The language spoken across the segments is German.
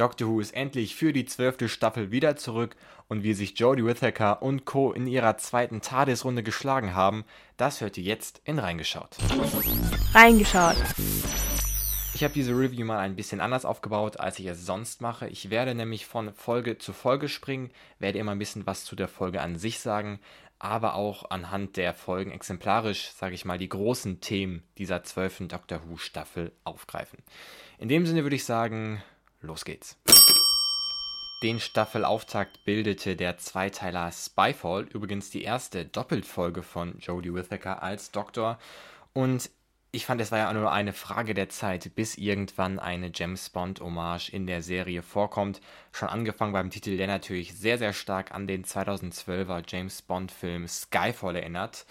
Doctor Who ist endlich für die zwölfte Staffel wieder zurück und wie sich Jodie Whittaker und Co. in ihrer zweiten TARDIS-Runde geschlagen haben, das hört ihr jetzt in Reingeschaut. Reingeschaut. Ich habe diese Review mal ein bisschen anders aufgebaut, als ich es sonst mache. Ich werde nämlich von Folge zu Folge springen, werde immer ein bisschen was zu der Folge an sich sagen, aber auch anhand der Folgen exemplarisch, sage ich mal, die großen Themen dieser zwölften Doctor Who Staffel aufgreifen. In dem Sinne würde ich sagen, Los geht's. Den Staffelauftakt bildete der Zweiteiler Spyfall, übrigens die erste Doppeltfolge von Jodie Whittaker als Doktor. Und ich fand, es war ja nur eine Frage der Zeit, bis irgendwann eine James Bond-Hommage in der Serie vorkommt. Schon angefangen beim Titel, der natürlich sehr, sehr stark an den 2012er James Bond-Film Skyfall erinnert.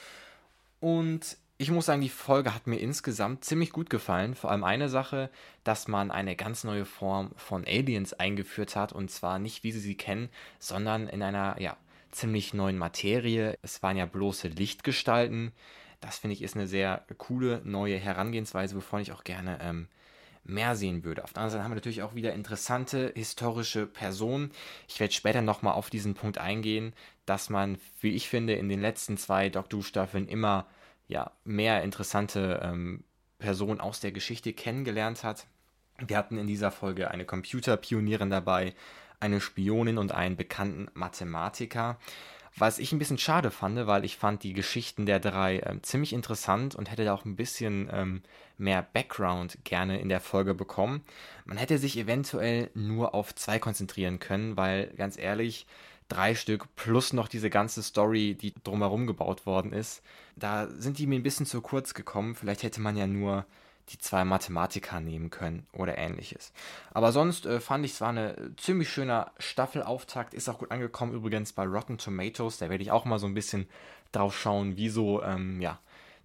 Und ich muss sagen, die Folge hat mir insgesamt ziemlich gut gefallen. Vor allem eine Sache, dass man eine ganz neue Form von Aliens eingeführt hat. Und zwar nicht, wie sie sie kennen, sondern in einer, ja, ziemlich neuen Materie. Es waren ja bloße Lichtgestalten. Das finde ich ist eine sehr coole neue Herangehensweise, wovon ich auch gerne ähm, mehr sehen würde. Auf der anderen Seite haben wir natürlich auch wieder interessante historische Personen. Ich werde später nochmal auf diesen Punkt eingehen, dass man, wie ich finde, in den letzten zwei Doctor Who-Staffeln immer ja, mehr interessante ähm, Personen aus der Geschichte kennengelernt hat. Wir hatten in dieser Folge eine Computerpionierin dabei, eine Spionin und einen bekannten Mathematiker. Was ich ein bisschen schade fand, weil ich fand die Geschichten der drei äh, ziemlich interessant und hätte da auch ein bisschen ähm, mehr Background gerne in der Folge bekommen. Man hätte sich eventuell nur auf zwei konzentrieren können, weil ganz ehrlich, drei Stück plus noch diese ganze Story, die drumherum gebaut worden ist, da sind die mir ein bisschen zu kurz gekommen. Vielleicht hätte man ja nur die zwei Mathematiker nehmen können oder ähnliches. Aber sonst äh, fand ich es war eine ziemlich schöner Staffelauftakt, ist auch gut angekommen übrigens bei Rotten Tomatoes. Da werde ich auch mal so ein bisschen drauf schauen, wie so ähm, ja,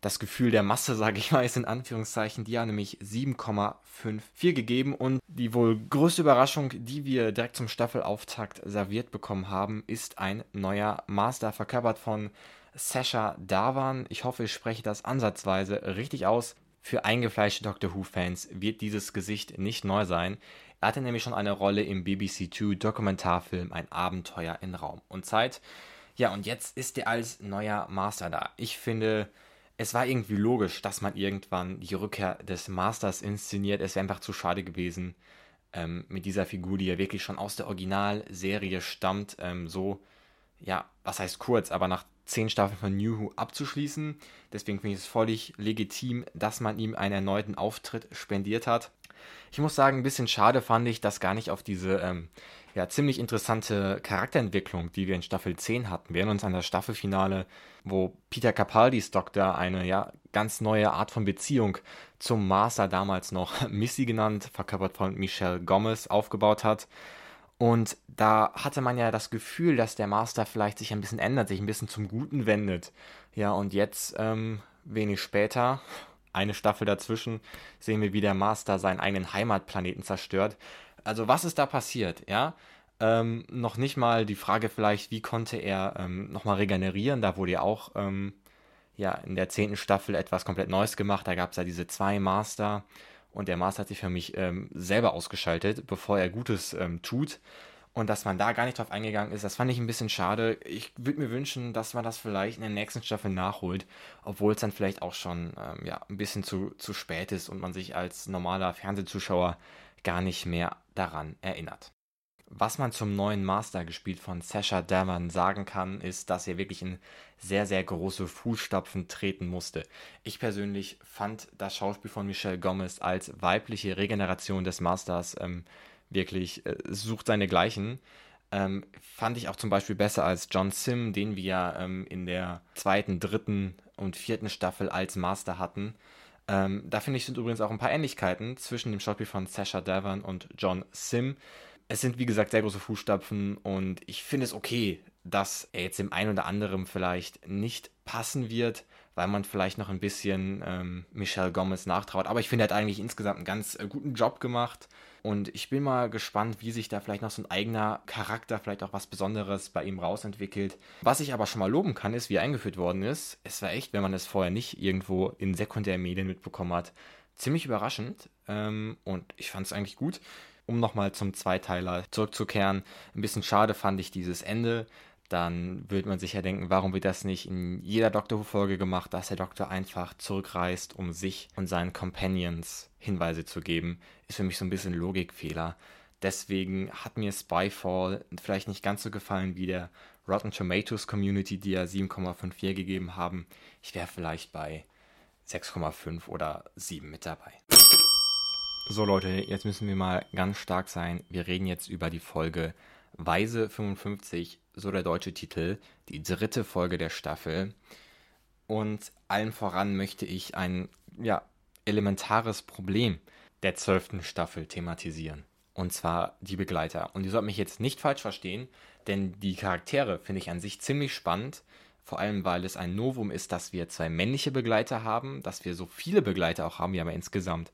das Gefühl der Masse, sage ich mal, ist in Anführungszeichen, die haben nämlich 7,54 gegeben und die wohl größte Überraschung, die wir direkt zum Staffelauftakt serviert bekommen haben, ist ein neuer Master, verkörpert von Sasha Davan. Ich hoffe, ich spreche das ansatzweise richtig aus. Für eingefleischte Doctor Who-Fans wird dieses Gesicht nicht neu sein. Er hatte nämlich schon eine Rolle im BBC Two Dokumentarfilm Ein Abenteuer in Raum und Zeit. Ja, und jetzt ist er als neuer Master da. Ich finde, es war irgendwie logisch, dass man irgendwann die Rückkehr des Masters inszeniert. Es wäre einfach zu schade gewesen, ähm, mit dieser Figur, die ja wirklich schon aus der Originalserie stammt, ähm, so, ja, was heißt kurz, aber nach zehn Staffeln von New Who abzuschließen. Deswegen finde ich es völlig legitim, dass man ihm einen erneuten Auftritt spendiert hat. Ich muss sagen, ein bisschen schade fand ich, dass gar nicht auf diese ähm, ja, ziemlich interessante Charakterentwicklung, die wir in Staffel 10 hatten. Wir erinnern uns an das Staffelfinale, wo Peter Capaldis Doktor eine ja, ganz neue Art von Beziehung zum Master, damals noch Missy genannt, verkörpert von Michelle Gomez, aufgebaut hat. Und da hatte man ja das Gefühl, dass der Master vielleicht sich ein bisschen ändert, sich ein bisschen zum Guten wendet. Ja, und jetzt, ähm, wenig später, eine Staffel dazwischen, sehen wir, wie der Master seinen eigenen Heimatplaneten zerstört. Also was ist da passiert, ja? Ähm, noch nicht mal die Frage vielleicht, wie konnte er ähm, nochmal regenerieren? Da wurde ja auch ähm, ja, in der zehnten Staffel etwas komplett Neues gemacht. Da gab es ja diese zwei Master und der Master hat sich für mich ähm, selber ausgeschaltet, bevor er Gutes ähm, tut. Und dass man da gar nicht drauf eingegangen ist, das fand ich ein bisschen schade. Ich würde mir wünschen, dass man das vielleicht in der nächsten Staffel nachholt, obwohl es dann vielleicht auch schon ähm, ja, ein bisschen zu, zu spät ist und man sich als normaler Fernsehzuschauer gar nicht mehr daran erinnert. Was man zum neuen Master gespielt von Sasha Davan sagen kann, ist, dass er wirklich in sehr, sehr große Fußstapfen treten musste. Ich persönlich fand das Schauspiel von Michelle Gomez als weibliche Regeneration des Masters ähm, wirklich äh, sucht seinesgleichen. Ähm, fand ich auch zum Beispiel besser als John Sim, den wir ähm, in der zweiten, dritten und vierten Staffel als Master hatten. Ähm, da finde ich, sind übrigens auch ein paar Ähnlichkeiten zwischen dem Schauspiel von Sasha Devon und John Sim. Es sind, wie gesagt, sehr große Fußstapfen und ich finde es okay, dass er jetzt dem einen oder anderen vielleicht nicht passen wird, weil man vielleicht noch ein bisschen ähm, Michelle Gomez nachtraut. Aber ich finde, er hat eigentlich insgesamt einen ganz äh, guten Job gemacht. Und ich bin mal gespannt, wie sich da vielleicht noch so ein eigener Charakter, vielleicht auch was Besonderes bei ihm rausentwickelt. Was ich aber schon mal loben kann, ist, wie er eingeführt worden ist. Es war echt, wenn man es vorher nicht irgendwo in sekundären Medien mitbekommen hat, ziemlich überraschend. Ähm, und ich fand es eigentlich gut. Um nochmal zum Zweiteiler zurückzukehren, ein bisschen schade fand ich dieses Ende. Dann würde man sich ja denken, warum wird das nicht in jeder Doctor Who-Folge gemacht, dass der Doktor einfach zurückreist, um sich und seinen Companions Hinweise zu geben, ist für mich so ein bisschen Logikfehler. Deswegen hat mir Spyfall vielleicht nicht ganz so gefallen wie der Rotten Tomatoes Community, die ja 7,54 gegeben haben. Ich wäre vielleicht bei 6,5 oder 7 mit dabei. So Leute, jetzt müssen wir mal ganz stark sein. Wir reden jetzt über die Folge Weise 55, so der deutsche Titel, die dritte Folge der Staffel. Und allen voran möchte ich ein ja, elementares Problem der zwölften Staffel thematisieren. Und zwar die Begleiter. Und ihr sollt mich jetzt nicht falsch verstehen, denn die Charaktere finde ich an sich ziemlich spannend. Vor allem, weil es ein Novum ist, dass wir zwei männliche Begleiter haben, dass wir so viele Begleiter auch haben. Wir haben ja insgesamt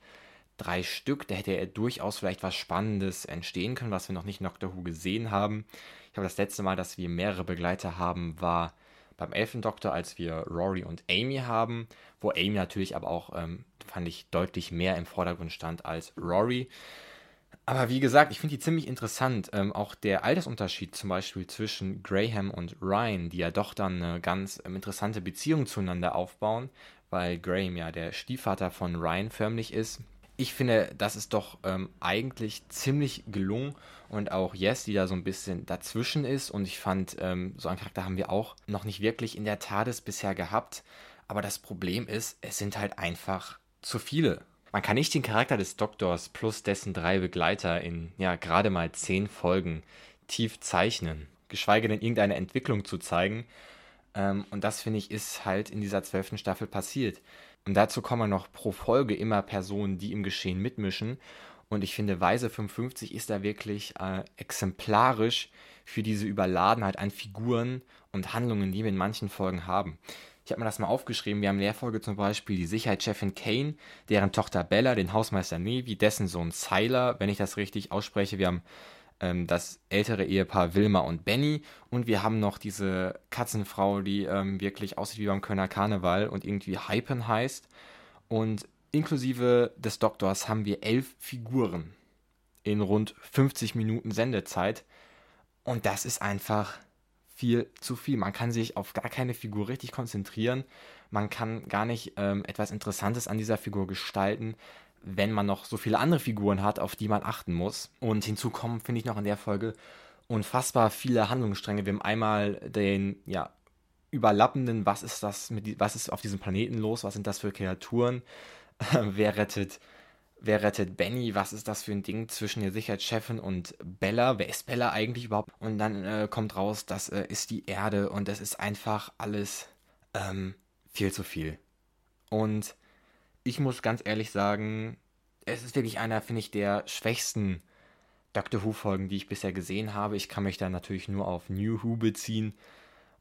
drei Stück. Da hätte ja durchaus vielleicht was Spannendes entstehen können, was wir noch nicht in Doctor Who gesehen haben. Ich glaube, das letzte Mal, dass wir mehrere Begleiter haben, war beim Elfendoktor, als wir Rory und Amy haben, wo Amy natürlich aber auch, ähm, fand ich, deutlich mehr im Vordergrund stand als Rory. Aber wie gesagt, ich finde die ziemlich interessant. Ähm, auch der Altersunterschied zum Beispiel zwischen Graham und Ryan, die ja doch dann eine ganz ähm, interessante Beziehung zueinander aufbauen, weil Graham ja der Stiefvater von Ryan förmlich ist ich finde, das ist doch ähm, eigentlich ziemlich gelungen und auch Yes, die da so ein bisschen dazwischen ist und ich fand, ähm, so einen Charakter haben wir auch noch nicht wirklich in der TARDIS bisher gehabt, aber das Problem ist, es sind halt einfach zu viele. Man kann nicht den Charakter des Doktors plus dessen drei Begleiter in ja gerade mal zehn Folgen tief zeichnen, geschweige denn irgendeine Entwicklung zu zeigen. Ähm, und das finde ich ist halt in dieser zwölften Staffel passiert. Und dazu kommen noch pro Folge immer Personen, die im Geschehen mitmischen. Und ich finde, Weise 55 ist da wirklich äh, exemplarisch für diese Überladenheit an Figuren und Handlungen, die wir in manchen Folgen haben. Ich habe mir das mal aufgeschrieben. Wir haben in der Folge zum Beispiel die Sicherheitschefin Kane, deren Tochter Bella, den Hausmeister Navy, dessen Sohn Sylar, wenn ich das richtig ausspreche. Wir haben ähm, das ältere Ehepaar Wilma und Benny. Und wir haben noch diese Katzenfrau, die ähm, wirklich aussieht wie beim Kölner Karneval und irgendwie Hypen heißt. Und inklusive des Doktors haben wir elf Figuren in rund 50 Minuten Sendezeit. Und das ist einfach viel zu viel. Man kann sich auf gar keine Figur richtig konzentrieren. Man kann gar nicht ähm, etwas Interessantes an dieser Figur gestalten wenn man noch so viele andere Figuren hat, auf die man achten muss. Und hinzu kommen, finde ich noch in der Folge, unfassbar viele Handlungsstränge. Wir haben einmal den, ja, überlappenden, was ist das mit, was ist auf diesem Planeten los, was sind das für Kreaturen, wer rettet, wer rettet Benny, was ist das für ein Ding zwischen der Sicherheitschefin und Bella, wer ist Bella eigentlich überhaupt? Und dann äh, kommt raus, das äh, ist die Erde und das ist einfach alles ähm, viel zu viel. Und ich muss ganz ehrlich sagen, es ist wirklich einer, finde ich, der schwächsten Doctor Who-Folgen, die ich bisher gesehen habe. Ich kann mich da natürlich nur auf New Who beziehen.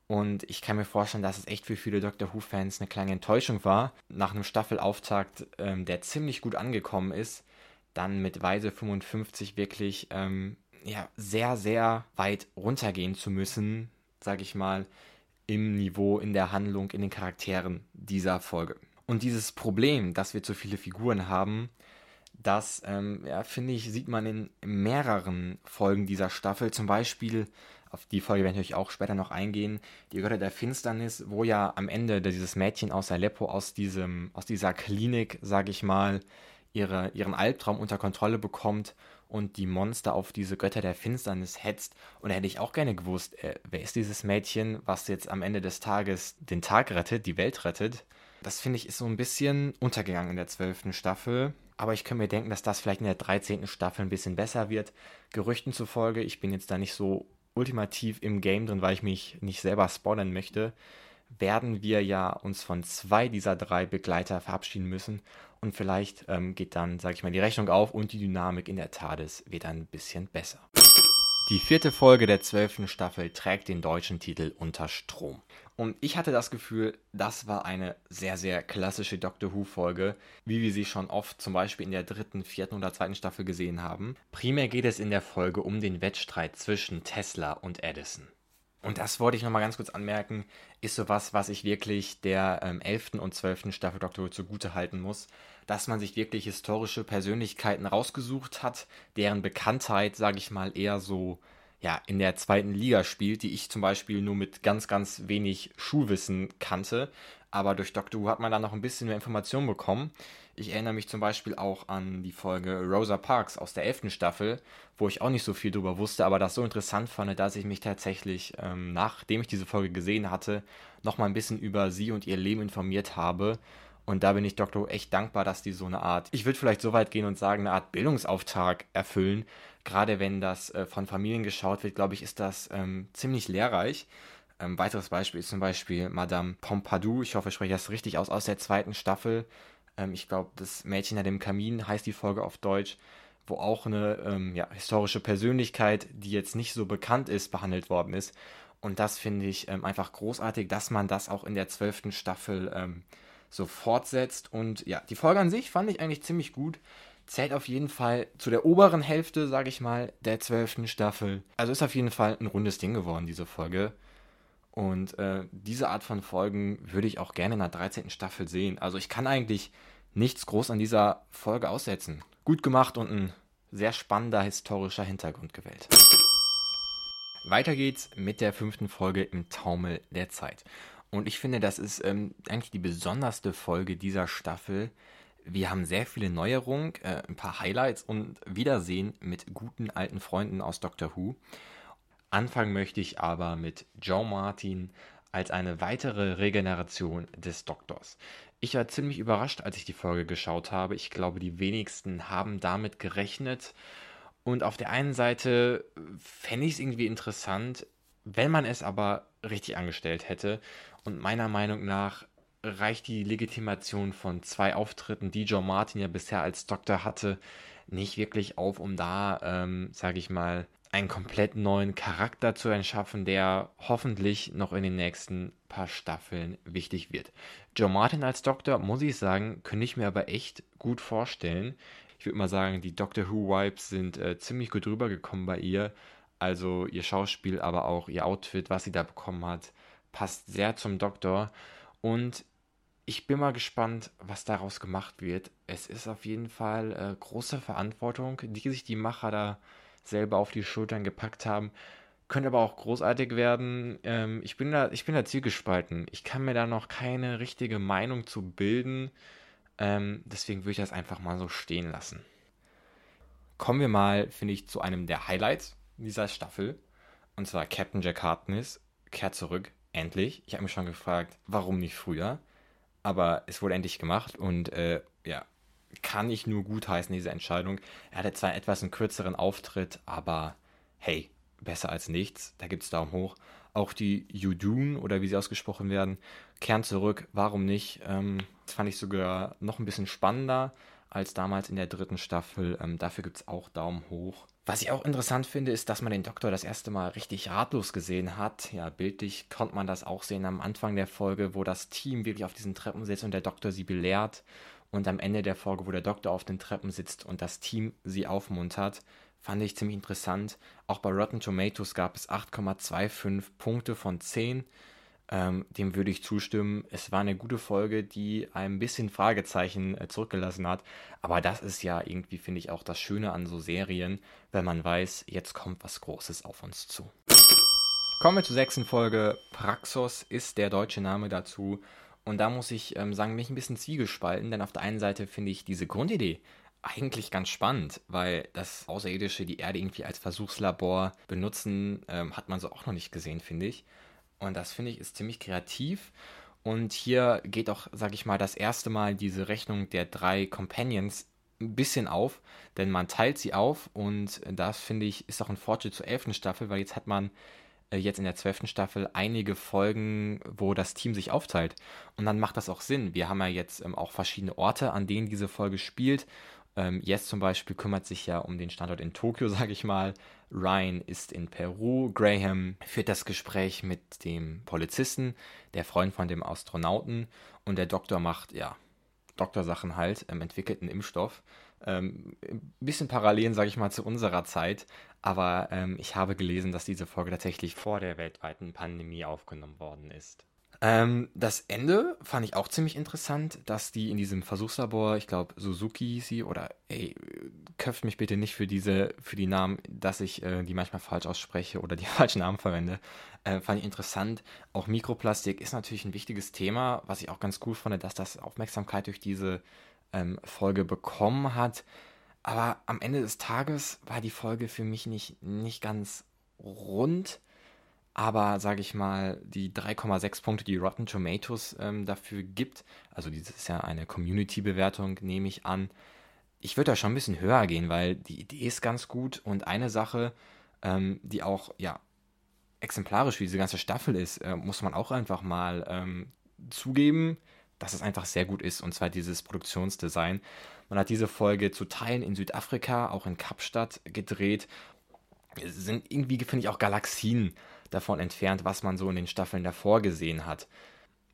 Und ich kann mir vorstellen, dass es echt für viele Doctor Who-Fans eine kleine Enttäuschung war. Nach einem Staffelauftakt, ähm, der ziemlich gut angekommen ist, dann mit Weise 55 wirklich ähm, ja, sehr, sehr weit runtergehen zu müssen, sage ich mal, im Niveau, in der Handlung, in den Charakteren dieser Folge. Und dieses Problem, dass wir zu viele Figuren haben, das, ähm, ja, finde ich, sieht man in mehreren Folgen dieser Staffel. Zum Beispiel, auf die Folge werde ich natürlich auch später noch eingehen, die Götter der Finsternis, wo ja am Ende dieses Mädchen aus Aleppo, aus, diesem, aus dieser Klinik, sage ich mal, ihre, ihren Albtraum unter Kontrolle bekommt und die Monster auf diese Götter der Finsternis hetzt. Und da hätte ich auch gerne gewusst, äh, wer ist dieses Mädchen, was jetzt am Ende des Tages den Tag rettet, die Welt rettet. Das finde ich ist so ein bisschen untergegangen in der zwölften Staffel. Aber ich kann mir denken, dass das vielleicht in der 13. Staffel ein bisschen besser wird. Gerüchten zufolge, ich bin jetzt da nicht so ultimativ im Game drin, weil ich mich nicht selber spoilern möchte, werden wir ja uns von zwei dieser drei Begleiter verabschieden müssen. Und vielleicht ähm, geht dann, sage ich mal, die Rechnung auf und die Dynamik in der TARDIS wird ein bisschen besser. Die vierte Folge der zwölften Staffel trägt den deutschen Titel Unter Strom. Und ich hatte das Gefühl, das war eine sehr, sehr klassische Doctor Who-Folge, wie wir sie schon oft zum Beispiel in der dritten, vierten oder zweiten Staffel gesehen haben. Primär geht es in der Folge um den Wettstreit zwischen Tesla und Edison. Und das wollte ich nochmal ganz kurz anmerken, ist sowas, was ich wirklich der ähm, 11. und 12. Staffel Doctor Who zugute halten muss, dass man sich wirklich historische Persönlichkeiten rausgesucht hat, deren Bekanntheit, sage ich mal, eher so ja, in der zweiten Liga spielt, die ich zum Beispiel nur mit ganz, ganz wenig Schulwissen kannte. Aber durch Doctor Who hat man da noch ein bisschen mehr Informationen bekommen. Ich erinnere mich zum Beispiel auch an die Folge Rosa Parks aus der 11. Staffel, wo ich auch nicht so viel drüber wusste, aber das so interessant fand, dass ich mich tatsächlich, ähm, nachdem ich diese Folge gesehen hatte, nochmal ein bisschen über sie und ihr Leben informiert habe. Und da bin ich Dr. Who echt dankbar, dass die so eine Art, ich würde vielleicht so weit gehen und sagen, eine Art Bildungsauftrag erfüllen. Gerade wenn das äh, von Familien geschaut wird, glaube ich, ist das ähm, ziemlich lehrreich. Ein ähm, weiteres Beispiel ist zum Beispiel Madame Pompadour, ich hoffe, ich spreche das richtig aus, aus der zweiten Staffel, ähm, ich glaube, das Mädchen hinter dem Kamin heißt die Folge auf Deutsch, wo auch eine ähm, ja, historische Persönlichkeit, die jetzt nicht so bekannt ist, behandelt worden ist. Und das finde ich ähm, einfach großartig, dass man das auch in der zwölften Staffel so fortsetzt. Und ja, die Folge an sich fand ich eigentlich ziemlich gut. Zählt auf jeden Fall zu der oberen Hälfte, sage ich mal, der zwölften Staffel. Also ist auf jeden Fall ein rundes Ding geworden, diese Folge. Und äh, diese Art von Folgen würde ich auch gerne in der 13. Staffel sehen. Also ich kann eigentlich nichts groß an dieser Folge aussetzen. Gut gemacht und ein sehr spannender historischer Hintergrund gewählt. Weiter geht's mit der fünften Folge im Taumel der Zeit. Und ich finde, das ist ähm, eigentlich die besonderste Folge dieser Staffel. Wir haben sehr viele Neuerungen, äh, ein paar Highlights und Wiedersehen mit guten alten Freunden aus Doctor Who. Anfangen möchte ich aber mit Joe Martin als eine weitere Regeneration des Doktors. Ich war ziemlich überrascht, als ich die Folge geschaut habe. Ich glaube, die wenigsten haben damit gerechnet. Und auf der einen Seite fände ich es irgendwie interessant, wenn man es aber richtig angestellt hätte. Und meiner Meinung nach reicht die Legitimation von zwei Auftritten, die Joe Martin ja bisher als Doktor hatte, nicht wirklich auf, um da, ähm, sage ich mal, einen komplett neuen Charakter zu erschaffen, der hoffentlich noch in den nächsten paar Staffeln wichtig wird. Joe Martin als Doktor, muss ich sagen, könnte ich mir aber echt gut vorstellen. Ich würde mal sagen, die Doctor Who-Vibes sind äh, ziemlich gut rübergekommen bei ihr. Also ihr Schauspiel, aber auch ihr Outfit, was sie da bekommen hat, passt sehr zum Doktor. Und ich bin mal gespannt, was daraus gemacht wird. Es ist auf jeden Fall äh, große Verantwortung, die sich die Macher da selber auf die Schultern gepackt haben. Könnte aber auch großartig werden. Ähm, ich, bin da, ich bin da zielgespalten. Ich kann mir da noch keine richtige Meinung zu bilden. Ähm, deswegen würde ich das einfach mal so stehen lassen. Kommen wir mal, finde ich, zu einem der Highlights dieser Staffel. Und zwar Captain Jack Harkness kehrt zurück. Endlich. Ich habe mich schon gefragt, warum nicht früher. Aber es wurde endlich gemacht und äh, ja, kann ich nur gutheißen, diese Entscheidung. Er hatte zwar etwas einen kürzeren Auftritt, aber hey, besser als nichts. Da gibt es Daumen hoch. Auch die Yudun oder wie sie ausgesprochen werden, kehren zurück. Warum nicht? Ähm, das fand ich sogar noch ein bisschen spannender als damals in der dritten Staffel. Ähm, dafür gibt es auch Daumen hoch. Was ich auch interessant finde, ist, dass man den Doktor das erste Mal richtig ratlos gesehen hat. Ja, bildlich konnte man das auch sehen am Anfang der Folge, wo das Team wirklich auf diesen Treppen sitzt und der Doktor sie belehrt und am Ende der Folge, wo der Doktor auf den Treppen sitzt und das Team sie aufmuntert, fand ich ziemlich interessant. Auch bei Rotten Tomatoes gab es 8,25 Punkte von 10. Ähm, dem würde ich zustimmen. Es war eine gute Folge, die ein bisschen Fragezeichen äh, zurückgelassen hat. Aber das ist ja irgendwie, finde ich, auch das Schöne an so Serien, wenn man weiß, jetzt kommt was Großes auf uns zu. Kommen wir zur sechsten Folge. Praxos ist der deutsche Name dazu. Und da muss ich ähm, sagen, mich ein bisschen zwiegespalten, denn auf der einen Seite finde ich diese Grundidee eigentlich ganz spannend, weil das Außerirdische die Erde irgendwie als Versuchslabor benutzen, ähm, hat man so auch noch nicht gesehen, finde ich. Und das finde ich ist ziemlich kreativ. Und hier geht auch, sag ich mal, das erste Mal diese Rechnung der drei Companions ein bisschen auf, denn man teilt sie auf und das finde ich ist auch ein Fortschritt zur elften Staffel, weil jetzt hat man äh, jetzt in der zwölften Staffel einige Folgen, wo das Team sich aufteilt. Und dann macht das auch Sinn. Wir haben ja jetzt ähm, auch verschiedene Orte, an denen diese Folge spielt. Ähm, Yes zum Beispiel kümmert sich ja um den Standort in Tokio, sage ich mal. Ryan ist in Peru. Graham führt das Gespräch mit dem Polizisten, der Freund von dem Astronauten. Und der Doktor macht, ja, Doktorsachen halt, ähm, entwickelt einen Impfstoff. Ähm, ein bisschen Parallelen, sage ich mal, zu unserer Zeit. Aber ähm, ich habe gelesen, dass diese Folge tatsächlich vor der weltweiten Pandemie aufgenommen worden ist. Ähm, das Ende fand ich auch ziemlich interessant, dass die in diesem Versuchslabor, ich glaube Suzuki hieß sie, oder ey, köpft mich bitte nicht für diese, für die Namen, dass ich äh, die manchmal falsch ausspreche oder die falschen Namen verwende. Äh, fand ich interessant. Auch Mikroplastik ist natürlich ein wichtiges Thema, was ich auch ganz cool fand, dass das Aufmerksamkeit durch diese ähm, Folge bekommen hat. Aber am Ende des Tages war die Folge für mich nicht, nicht ganz rund aber sage ich mal, die 3,6 Punkte, die Rotten Tomatoes ähm, dafür gibt, also das ist ja eine Community-Bewertung, nehme ich an, ich würde da schon ein bisschen höher gehen, weil die Idee ist ganz gut und eine Sache, ähm, die auch ja exemplarisch wie diese ganze Staffel ist, äh, muss man auch einfach mal ähm, zugeben, dass es einfach sehr gut ist und zwar dieses Produktionsdesign. Man hat diese Folge zu Teilen in Südafrika, auch in Kapstadt gedreht. Es sind irgendwie, finde ich, auch Galaxien davon entfernt, was man so in den Staffeln davor gesehen hat.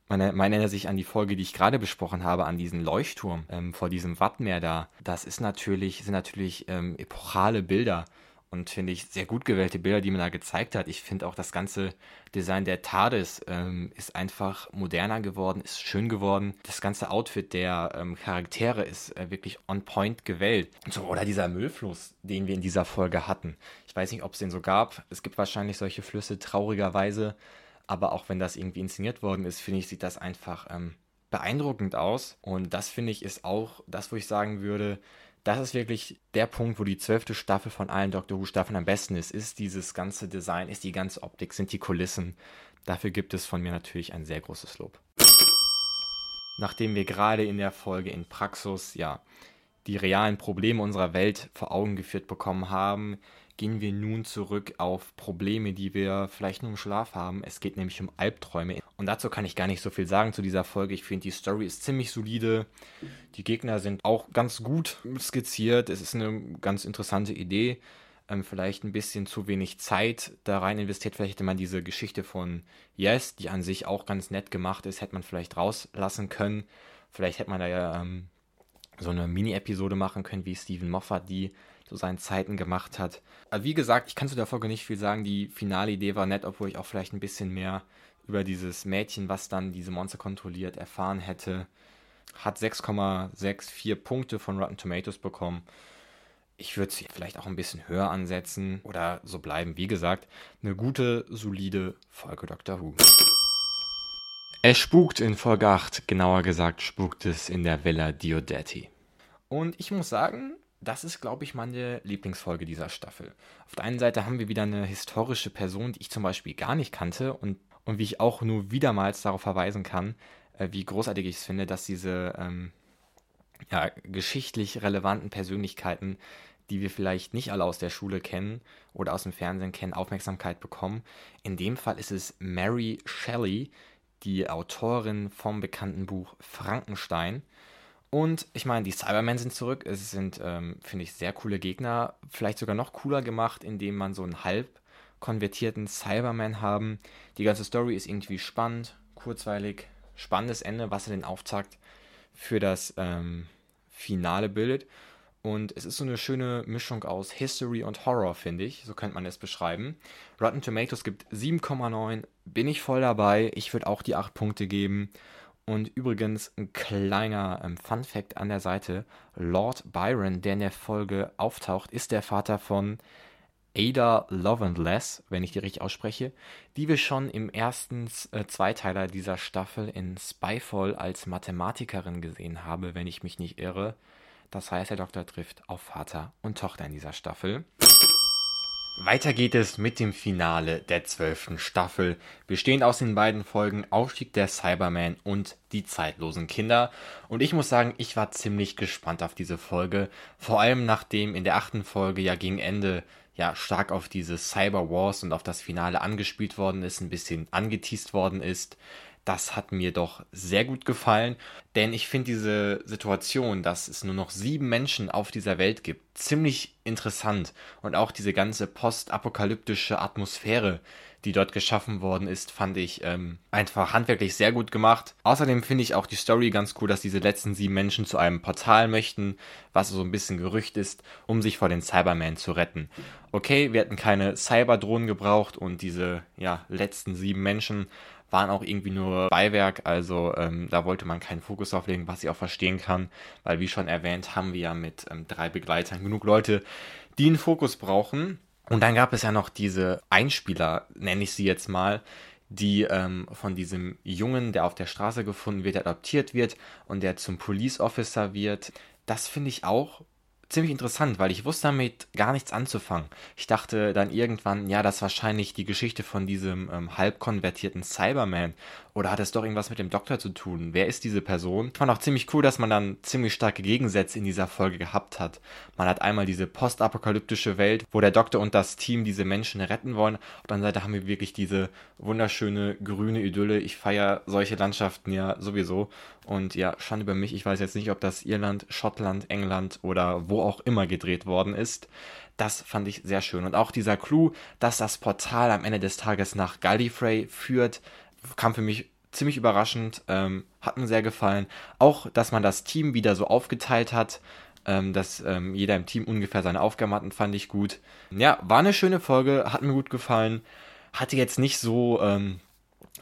Man, erinnert sich an die Folge, die ich gerade besprochen habe, an diesen Leuchtturm ähm, vor diesem Wattmeer da. Das ist natürlich, sind natürlich ähm, epochale Bilder und finde ich sehr gut gewählte Bilder, die man da gezeigt hat. Ich finde auch das ganze Design der TARDIS ähm, ist einfach moderner geworden, ist schön geworden. Das ganze Outfit der ähm, Charaktere ist äh, wirklich on point gewählt. So, oder dieser Müllfluss, den wir in dieser Folge hatten. Ich weiß nicht, ob es den so gab. Es gibt wahrscheinlich solche Flüsse traurigerweise. Aber auch wenn das irgendwie inszeniert worden ist, finde ich, sieht das einfach ähm, beeindruckend aus. Und das finde ich ist auch das, wo ich sagen würde, das ist wirklich der Punkt, wo die zwölfte Staffel von allen Doctor Who Staffeln am besten ist. Ist dieses ganze Design, ist die ganze Optik, sind die Kulissen. Dafür gibt es von mir natürlich ein sehr großes Lob. Nachdem wir gerade in der Folge in Praxis, ja, die realen Probleme unserer Welt vor Augen geführt bekommen haben, gehen wir nun zurück auf Probleme, die wir vielleicht nur im Schlaf haben. Es geht nämlich um Albträume. Und dazu kann ich gar nicht so viel sagen zu dieser Folge. Ich finde, die Story ist ziemlich solide. Die Gegner sind auch ganz gut skizziert. Es ist eine ganz interessante Idee. Ähm, vielleicht ein bisschen zu wenig Zeit da rein investiert. Vielleicht hätte man diese Geschichte von Yes, die an sich auch ganz nett gemacht ist, hätte man vielleicht rauslassen können. Vielleicht hätte man da ja ähm, so eine Mini-Episode machen können, wie Steven Moffat die zu seinen Zeiten gemacht hat. Wie gesagt, ich kann zu der Folge nicht viel sagen. Die finale Idee war nett, obwohl ich auch vielleicht ein bisschen mehr über dieses Mädchen, was dann diese Monster kontrolliert, erfahren hätte. Hat 6,64 Punkte von Rotten Tomatoes bekommen. Ich würde sie vielleicht auch ein bisschen höher ansetzen oder so bleiben. Wie gesagt, eine gute, solide Folge Doctor Who. Es spukt in Folge 8, genauer gesagt spukt es in der Villa Diodetti. Und ich muss sagen, das ist, glaube ich, meine Lieblingsfolge dieser Staffel. Auf der einen Seite haben wir wieder eine historische Person, die ich zum Beispiel gar nicht kannte und, und wie ich auch nur wiedermals darauf verweisen kann, äh, wie großartig ich es finde, dass diese ähm, ja, geschichtlich relevanten Persönlichkeiten, die wir vielleicht nicht alle aus der Schule kennen oder aus dem Fernsehen kennen, Aufmerksamkeit bekommen. In dem Fall ist es Mary Shelley, die Autorin vom bekannten Buch Frankenstein. Und ich meine, die Cybermen sind zurück. Es sind, ähm, finde ich, sehr coole Gegner. Vielleicht sogar noch cooler gemacht, indem man so einen halb konvertierten Cyberman haben. Die ganze Story ist irgendwie spannend, kurzweilig, spannendes Ende, was er den Auftakt für das ähm, Finale bildet. Und es ist so eine schöne Mischung aus History und Horror, finde ich. So könnte man es beschreiben. Rotten Tomatoes gibt 7,9. Bin ich voll dabei. Ich würde auch die 8 Punkte geben. Und übrigens ein kleiner ähm, Fun Fact an der Seite: Lord Byron, der in der Folge auftaucht, ist der Vater von Ada Lovelace, wenn ich die richtig ausspreche, die wir schon im ersten äh, Zweiteiler dieser Staffel in Spyfall als Mathematikerin gesehen haben, wenn ich mich nicht irre. Das heißt, der Doktor trifft auf Vater und Tochter in dieser Staffel. Weiter geht es mit dem Finale der zwölften Staffel, bestehend aus den beiden Folgen Aufstieg der Cyberman und Die zeitlosen Kinder. Und ich muss sagen, ich war ziemlich gespannt auf diese Folge, vor allem nachdem in der achten Folge ja gegen Ende ja stark auf diese Cyber Wars und auf das Finale angespielt worden ist, ein bisschen angeteased worden ist. Das hat mir doch sehr gut gefallen, denn ich finde diese Situation, dass es nur noch sieben Menschen auf dieser Welt gibt, ziemlich interessant. Und auch diese ganze postapokalyptische Atmosphäre, die dort geschaffen worden ist, fand ich ähm, einfach handwerklich sehr gut gemacht. Außerdem finde ich auch die Story ganz cool, dass diese letzten sieben Menschen zu einem Portal möchten, was so ein bisschen Gerücht ist, um sich vor den Cybermen zu retten. Okay, wir hätten keine Cyberdrohnen gebraucht und diese ja, letzten sieben Menschen waren auch irgendwie nur Beiwerk, also ähm, da wollte man keinen Fokus drauf legen, was ich auch verstehen kann, weil wie schon erwähnt, haben wir ja mit ähm, drei Begleitern genug Leute, die einen Fokus brauchen. Und dann gab es ja noch diese Einspieler, nenne ich sie jetzt mal, die ähm, von diesem Jungen, der auf der Straße gefunden wird, adoptiert wird und der zum Police Officer wird. Das finde ich auch ziemlich interessant, weil ich wusste damit gar nichts anzufangen. Ich dachte dann irgendwann, ja, das ist wahrscheinlich die Geschichte von diesem ähm, halb konvertierten Cyberman. Oder hat es doch irgendwas mit dem Doktor zu tun? Wer ist diese Person? Ich fand auch ziemlich cool, dass man dann ziemlich starke Gegensätze in dieser Folge gehabt hat. Man hat einmal diese postapokalyptische Welt, wo der Doktor und das Team diese Menschen retten wollen. Auf der anderen Seite haben wir wirklich diese wunderschöne grüne Idylle. Ich feiere solche Landschaften ja sowieso. Und ja, schon über mich. Ich weiß jetzt nicht, ob das Irland, Schottland, England oder wo auch immer gedreht worden ist. Das fand ich sehr schön. Und auch dieser Clou, dass das Portal am Ende des Tages nach Gallifrey führt, kam für mich ziemlich überraschend, ähm, hat mir sehr gefallen. Auch, dass man das Team wieder so aufgeteilt hat, ähm, dass ähm, jeder im Team ungefähr seine Aufgaben hatten, fand ich gut. Ja, war eine schöne Folge, hat mir gut gefallen. Hatte jetzt nicht so ähm,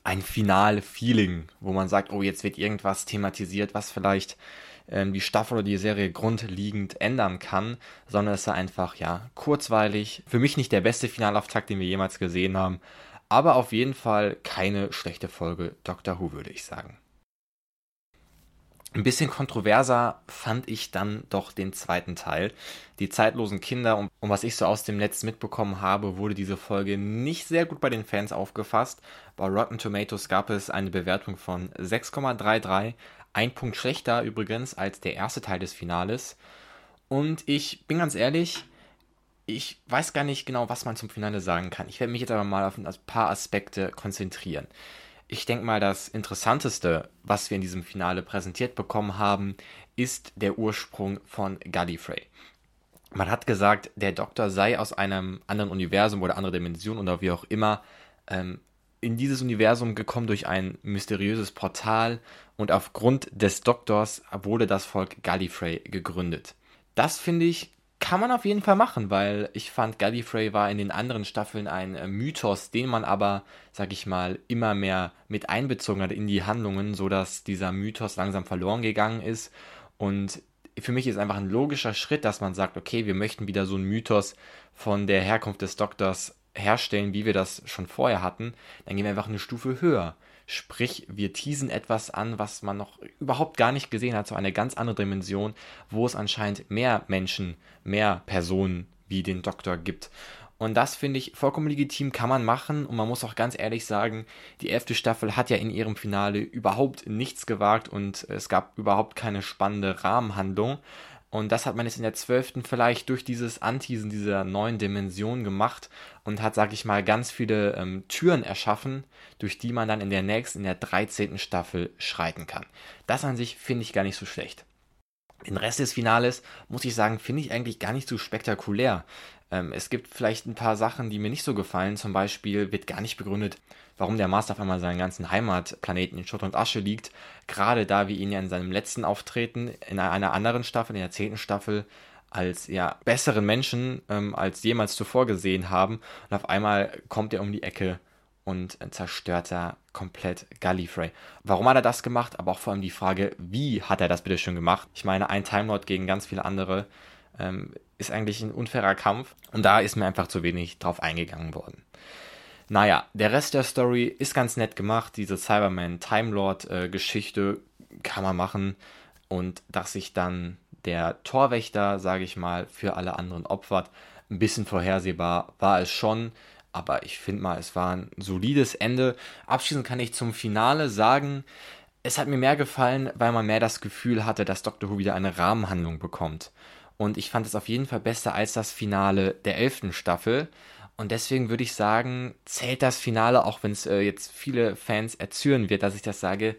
ein Final-Feeling, wo man sagt, oh, jetzt wird irgendwas thematisiert, was vielleicht ähm, die Staffel oder die Serie grundlegend ändern kann, sondern es war einfach, ja, kurzweilig. Für mich nicht der beste Finalauftakt, den wir jemals gesehen haben, aber auf jeden Fall keine schlechte Folge Doctor Who, würde ich sagen. Ein bisschen kontroverser fand ich dann doch den zweiten Teil. Die zeitlosen Kinder und, und, was ich so aus dem Netz mitbekommen habe, wurde diese Folge nicht sehr gut bei den Fans aufgefasst. Bei Rotten Tomatoes gab es eine Bewertung von 6,33, ein Punkt schlechter übrigens als der erste Teil des Finales. Und ich bin ganz ehrlich, ich weiß gar nicht genau, was man zum Finale sagen kann. Ich werde mich jetzt aber mal auf ein paar Aspekte konzentrieren. Ich denke mal, das Interessanteste, was wir in diesem Finale präsentiert bekommen haben, ist der Ursprung von Gallifrey. Man hat gesagt, der Doktor sei aus einem anderen Universum oder anderer Dimension oder wie auch immer ähm, in dieses Universum gekommen durch ein mysteriöses Portal und aufgrund des Doktors wurde das Volk Gallifrey gegründet. Das finde ich kann man auf jeden Fall machen, weil ich fand, Gallifrey war in den anderen Staffeln ein äh, Mythos, den man aber, sag ich mal, immer mehr mit einbezogen hat in die Handlungen, sodass dieser Mythos langsam verloren gegangen ist. Und für mich ist einfach ein logischer Schritt, dass man sagt, okay, wir möchten wieder so einen Mythos von der Herkunft des Doktors herstellen, wie wir das schon vorher hatten. Dann gehen wir einfach eine Stufe höher. Sprich, wir teasen etwas an, was man noch überhaupt gar nicht gesehen hat, so eine ganz andere Dimension, wo es anscheinend mehr Menschen, mehr Personen wie den Doktor gibt. Und das finde ich vollkommen legitim, kann man machen. Und man muss auch ganz ehrlich sagen, die elfte Staffel hat ja in ihrem Finale überhaupt nichts gewagt und es gab überhaupt keine spannende Rahmenhandlung. Und das hat man jetzt in der zwölften vielleicht durch dieses Anteasen dieser neuen Dimension gemacht und hat, sag ich mal, ganz viele ähm, Türen erschaffen, durch die man dann in der nächsten, in der 13. Staffel schreiten kann. Das an sich finde ich gar nicht so schlecht. Den Rest des Finales, muss ich sagen, finde ich eigentlich gar nicht so spektakulär. Ähm, es gibt vielleicht ein paar Sachen, die mir nicht so gefallen. Zum Beispiel wird gar nicht begründet, warum der Master auf einmal seinen ganzen Heimatplaneten in Schutt und Asche liegt. Gerade da wir ihn ja in seinem letzten Auftreten in einer anderen Staffel, in der zehnten Staffel, als ja besseren Menschen ähm, als jemals zuvor gesehen haben. Und auf einmal kommt er um die Ecke und zerstört er komplett Gallifrey. Warum hat er das gemacht? Aber auch vor allem die Frage, wie hat er das bitte schon gemacht? Ich meine, ein Time gegen ganz viele andere ähm, ist eigentlich ein unfairer Kampf. Und da ist mir einfach zu wenig drauf eingegangen worden. Naja, der Rest der Story ist ganz nett gemacht. Diese Cyberman Time Lord äh, kann man machen. Und dass sich dann der Torwächter, sage ich mal, für alle anderen opfert, ein bisschen vorhersehbar war es schon. Aber ich finde mal, es war ein solides Ende. Abschließend kann ich zum Finale sagen, es hat mir mehr gefallen, weil man mehr das Gefühl hatte, dass Doctor Who wieder eine Rahmenhandlung bekommt. Und ich fand es auf jeden Fall besser als das Finale der elften Staffel. Und deswegen würde ich sagen, zählt das Finale, auch wenn es äh, jetzt viele Fans erzürnen wird, dass ich das sage,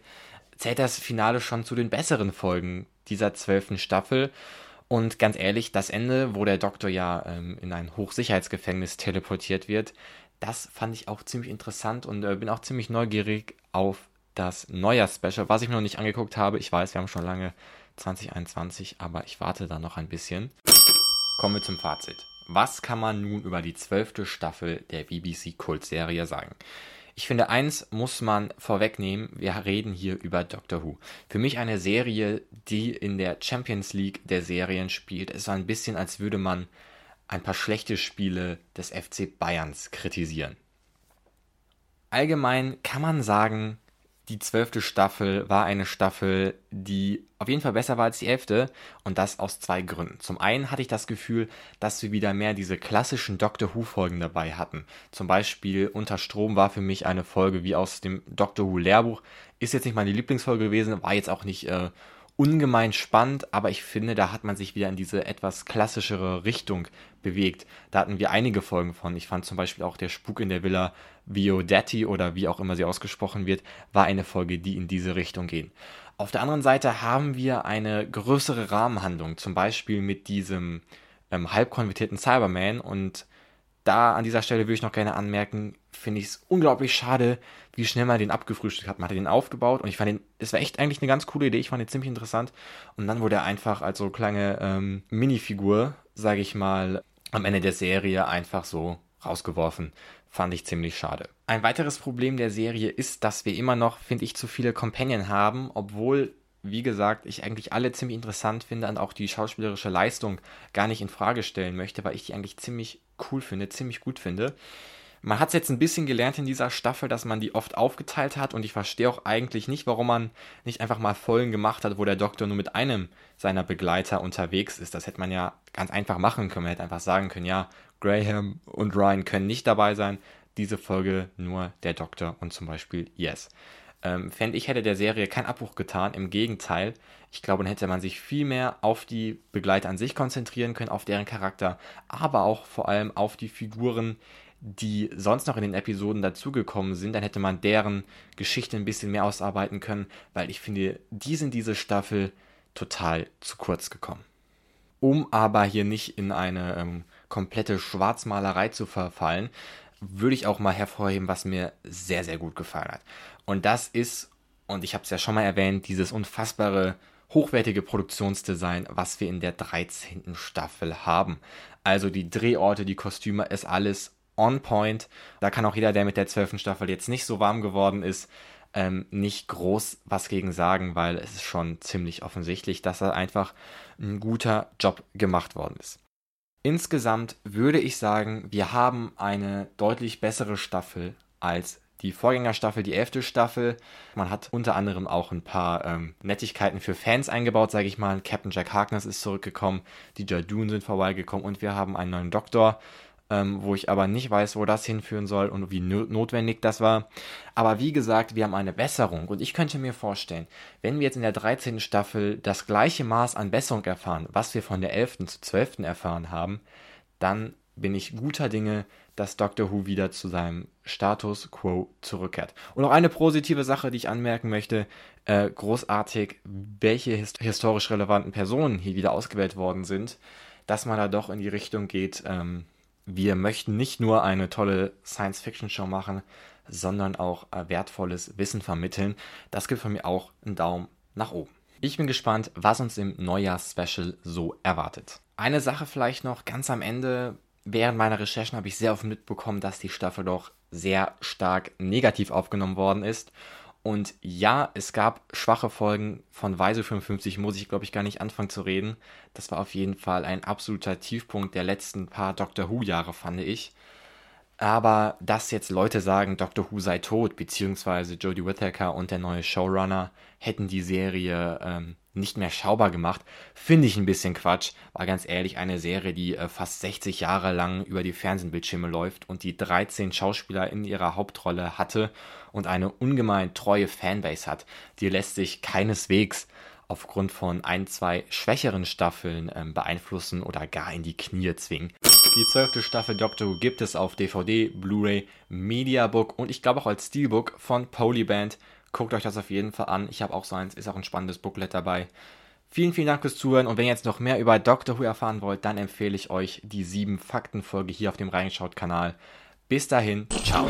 zählt das Finale schon zu den besseren Folgen dieser zwölften Staffel. Und ganz ehrlich, das Ende, wo der Doktor ja ähm, in ein Hochsicherheitsgefängnis teleportiert wird, das fand ich auch ziemlich interessant und äh, bin auch ziemlich neugierig auf das Neujahr-Special, was ich mir noch nicht angeguckt habe. Ich weiß, wir haben schon lange 2021, aber ich warte da noch ein bisschen. Kommen wir zum Fazit. Was kann man nun über die zwölfte Staffel der BBC-Kultserie sagen? Ich finde, eins muss man vorwegnehmen, wir reden hier über Doctor Who. Für mich eine Serie, die in der Champions League der Serien spielt. Ist ein bisschen, als würde man ein paar schlechte Spiele des FC Bayerns kritisieren. Allgemein kann man sagen, die zwölfte Staffel war eine Staffel, die auf jeden Fall besser war als die elfte und das aus zwei Gründen. Zum einen hatte ich das Gefühl, dass wir wieder mehr diese klassischen Doctor Who Folgen dabei hatten. Zum Beispiel Unter Strom war für mich eine Folge wie aus dem Doctor Who Lehrbuch. Ist jetzt nicht meine Lieblingsfolge gewesen, war jetzt auch nicht äh, ungemein spannend, aber ich finde, da hat man sich wieder in diese etwas klassischere Richtung bewegt. Da hatten wir einige Folgen von. Ich fand zum Beispiel auch der Spuk in der Villa Viodatti oder wie auch immer sie ausgesprochen wird, war eine Folge, die in diese Richtung gehen. Auf der anderen Seite haben wir eine größere Rahmenhandlung, zum Beispiel mit diesem ähm, halb konvertierten Cyberman und da an dieser Stelle würde ich noch gerne anmerken, finde ich es unglaublich schade, wie schnell man den abgefrühstückt hat. Man hat den aufgebaut und ich fand den, es war echt eigentlich eine ganz coole Idee, ich fand den ziemlich interessant. Und dann wurde er einfach als so kleine ähm, Minifigur, sage ich mal, am Ende der Serie einfach so rausgeworfen. Fand ich ziemlich schade. Ein weiteres Problem der Serie ist, dass wir immer noch, finde ich, zu viele Companion haben, obwohl wie gesagt, ich eigentlich alle ziemlich interessant finde und auch die schauspielerische Leistung gar nicht in Frage stellen möchte, weil ich die eigentlich ziemlich cool finde, ziemlich gut finde. Man hat es jetzt ein bisschen gelernt in dieser Staffel, dass man die oft aufgeteilt hat und ich verstehe auch eigentlich nicht, warum man nicht einfach mal Folgen gemacht hat, wo der Doktor nur mit einem seiner Begleiter unterwegs ist. Das hätte man ja ganz einfach machen können. Man hätte einfach sagen können, ja, Graham und Ryan können nicht dabei sein. Diese Folge nur der Doktor und zum Beispiel Yes. Ähm, fände ich, hätte der Serie keinen Abbruch getan. Im Gegenteil, ich glaube, dann hätte man sich viel mehr auf die Begleiter an sich konzentrieren können, auf deren Charakter, aber auch vor allem auf die Figuren, die sonst noch in den Episoden dazugekommen sind, dann hätte man deren Geschichte ein bisschen mehr ausarbeiten können, weil ich finde, die sind diese Staffel total zu kurz gekommen. Um aber hier nicht in eine ähm, komplette Schwarzmalerei zu verfallen, würde ich auch mal hervorheben, was mir sehr, sehr gut gefallen hat. Und das ist, und ich habe es ja schon mal erwähnt, dieses unfassbare hochwertige Produktionsdesign, was wir in der 13. Staffel haben. Also die Drehorte, die Kostüme, ist alles on point. Da kann auch jeder, der mit der zwölften Staffel jetzt nicht so warm geworden ist, ähm, nicht groß was gegen sagen, weil es ist schon ziemlich offensichtlich, dass da einfach ein guter Job gemacht worden ist. Insgesamt würde ich sagen, wir haben eine deutlich bessere Staffel als die Vorgängerstaffel, die elfte Staffel. Man hat unter anderem auch ein paar ähm, Nettigkeiten für Fans eingebaut, sage ich mal. Captain Jack Harkness ist zurückgekommen, die Jadoon sind vorbeigekommen und wir haben einen neuen Doktor ähm, wo ich aber nicht weiß, wo das hinführen soll und wie notwendig das war. Aber wie gesagt, wir haben eine Besserung und ich könnte mir vorstellen, wenn wir jetzt in der 13. Staffel das gleiche Maß an Besserung erfahren, was wir von der 11. zu 12. erfahren haben, dann bin ich guter Dinge, dass Doctor Who wieder zu seinem Status quo zurückkehrt. Und noch eine positive Sache, die ich anmerken möchte, äh, großartig, welche hist historisch relevanten Personen hier wieder ausgewählt worden sind, dass man da doch in die Richtung geht, ähm, wir möchten nicht nur eine tolle Science-Fiction-Show machen, sondern auch äh, wertvolles Wissen vermitteln. Das gibt von mir auch einen Daumen nach oben. Ich bin gespannt, was uns im Neujahrs-Special so erwartet. Eine Sache vielleicht noch ganz am Ende. Während meiner Recherchen habe ich sehr oft mitbekommen, dass die Staffel doch sehr stark negativ aufgenommen worden ist. Und ja, es gab schwache Folgen von Weise 55, muss ich glaube ich gar nicht anfangen zu reden. Das war auf jeden Fall ein absoluter Tiefpunkt der letzten paar Doctor Who-Jahre, fand ich. Aber dass jetzt Leute sagen, Doctor Who sei tot, beziehungsweise Jodie Whittaker und der neue Showrunner hätten die Serie ähm, nicht mehr schaubar gemacht, finde ich ein bisschen Quatsch. War ganz ehrlich eine Serie, die äh, fast 60 Jahre lang über die Fernsehbildschirme läuft und die 13 Schauspieler in ihrer Hauptrolle hatte und eine ungemein treue Fanbase hat. Die lässt sich keineswegs aufgrund von ein, zwei schwächeren Staffeln ähm, beeinflussen oder gar in die Knie zwingen. Die zwölfte Staffel Doctor Who gibt es auf DVD, Blu-ray, Mediabook und ich glaube auch als Steelbook von Polyband. Guckt euch das auf jeden Fall an. Ich habe auch so eins, ist auch ein spannendes Booklet dabei. Vielen, vielen Dank fürs Zuhören und wenn ihr jetzt noch mehr über Doctor Who erfahren wollt, dann empfehle ich euch die 7 Fakten Folge hier auf dem Reingeschaut Kanal. Bis dahin, ciao.